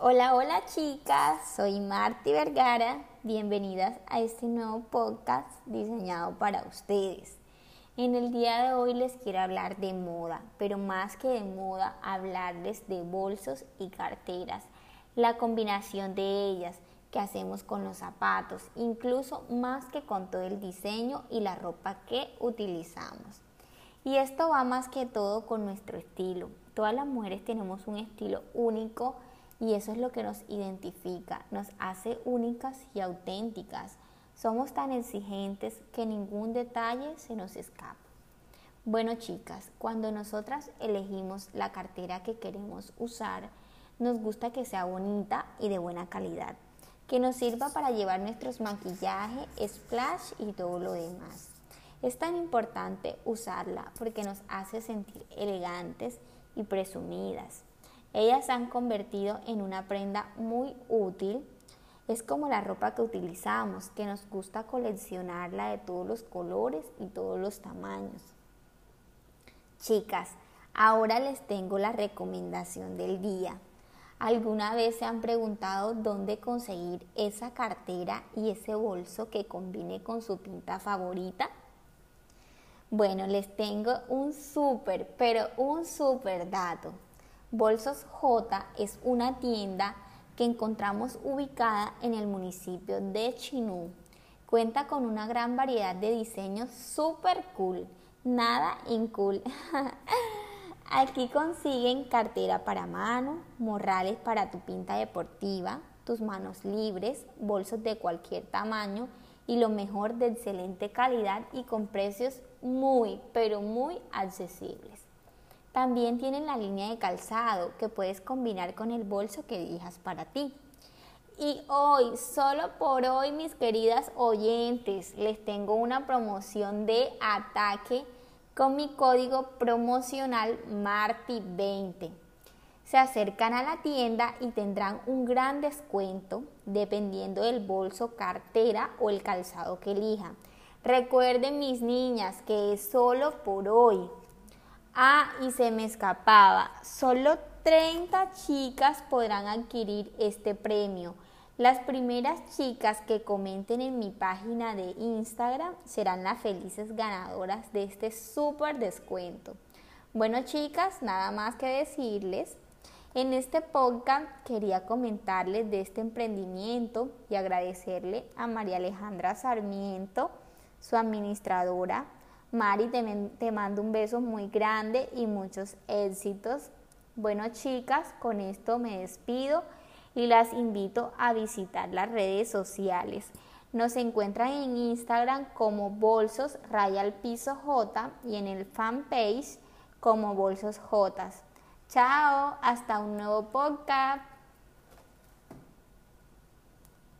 Hola, hola chicas, soy Marti Vergara. Bienvenidas a este nuevo podcast diseñado para ustedes. En el día de hoy les quiero hablar de moda, pero más que de moda, hablarles de bolsos y carteras, la combinación de ellas que hacemos con los zapatos, incluso más que con todo el diseño y la ropa que utilizamos. Y esto va más que todo con nuestro estilo. Todas las mujeres tenemos un estilo único y eso es lo que nos identifica, nos hace únicas y auténticas. Somos tan exigentes que ningún detalle se nos escapa. Bueno chicas, cuando nosotras elegimos la cartera que queremos usar, nos gusta que sea bonita y de buena calidad, que nos sirva para llevar nuestros maquillajes, splash y todo lo demás. Es tan importante usarla porque nos hace sentir elegantes y presumidas. Ellas se han convertido en una prenda muy útil. Es como la ropa que utilizamos, que nos gusta coleccionarla de todos los colores y todos los tamaños. Chicas, ahora les tengo la recomendación del día. ¿Alguna vez se han preguntado dónde conseguir esa cartera y ese bolso que combine con su pinta favorita? Bueno, les tengo un súper, pero un súper dato. Bolsos J es una tienda que encontramos ubicada en el municipio de Chinú. Cuenta con una gran variedad de diseños super cool, nada incool. Aquí consiguen cartera para mano, morrales para tu pinta deportiva, tus manos libres, bolsos de cualquier tamaño y lo mejor de excelente calidad y con precios muy, pero muy accesibles. También tienen la línea de calzado que puedes combinar con el bolso que elijas para ti. Y hoy, solo por hoy, mis queridas oyentes, les tengo una promoción de ataque con mi código promocional MARTI20. Se acercan a la tienda y tendrán un gran descuento dependiendo del bolso, cartera o el calzado que elijan. Recuerden mis niñas que es solo por hoy. Ah, y se me escapaba, solo 30 chicas podrán adquirir este premio. Las primeras chicas que comenten en mi página de Instagram serán las felices ganadoras de este súper descuento. Bueno chicas, nada más que decirles. En este podcast quería comentarles de este emprendimiento y agradecerle a María Alejandra Sarmiento, su administradora, Mari, te, mando un beso muy grande y muchos éxitos. Bueno, chicas, con esto me despido y las invito a visitar las redes sociales. Nos encuentran en Instagram como Bolsos Raya Piso J y en el fanpage como Bolsos J. Chao, hasta un nuevo podcast.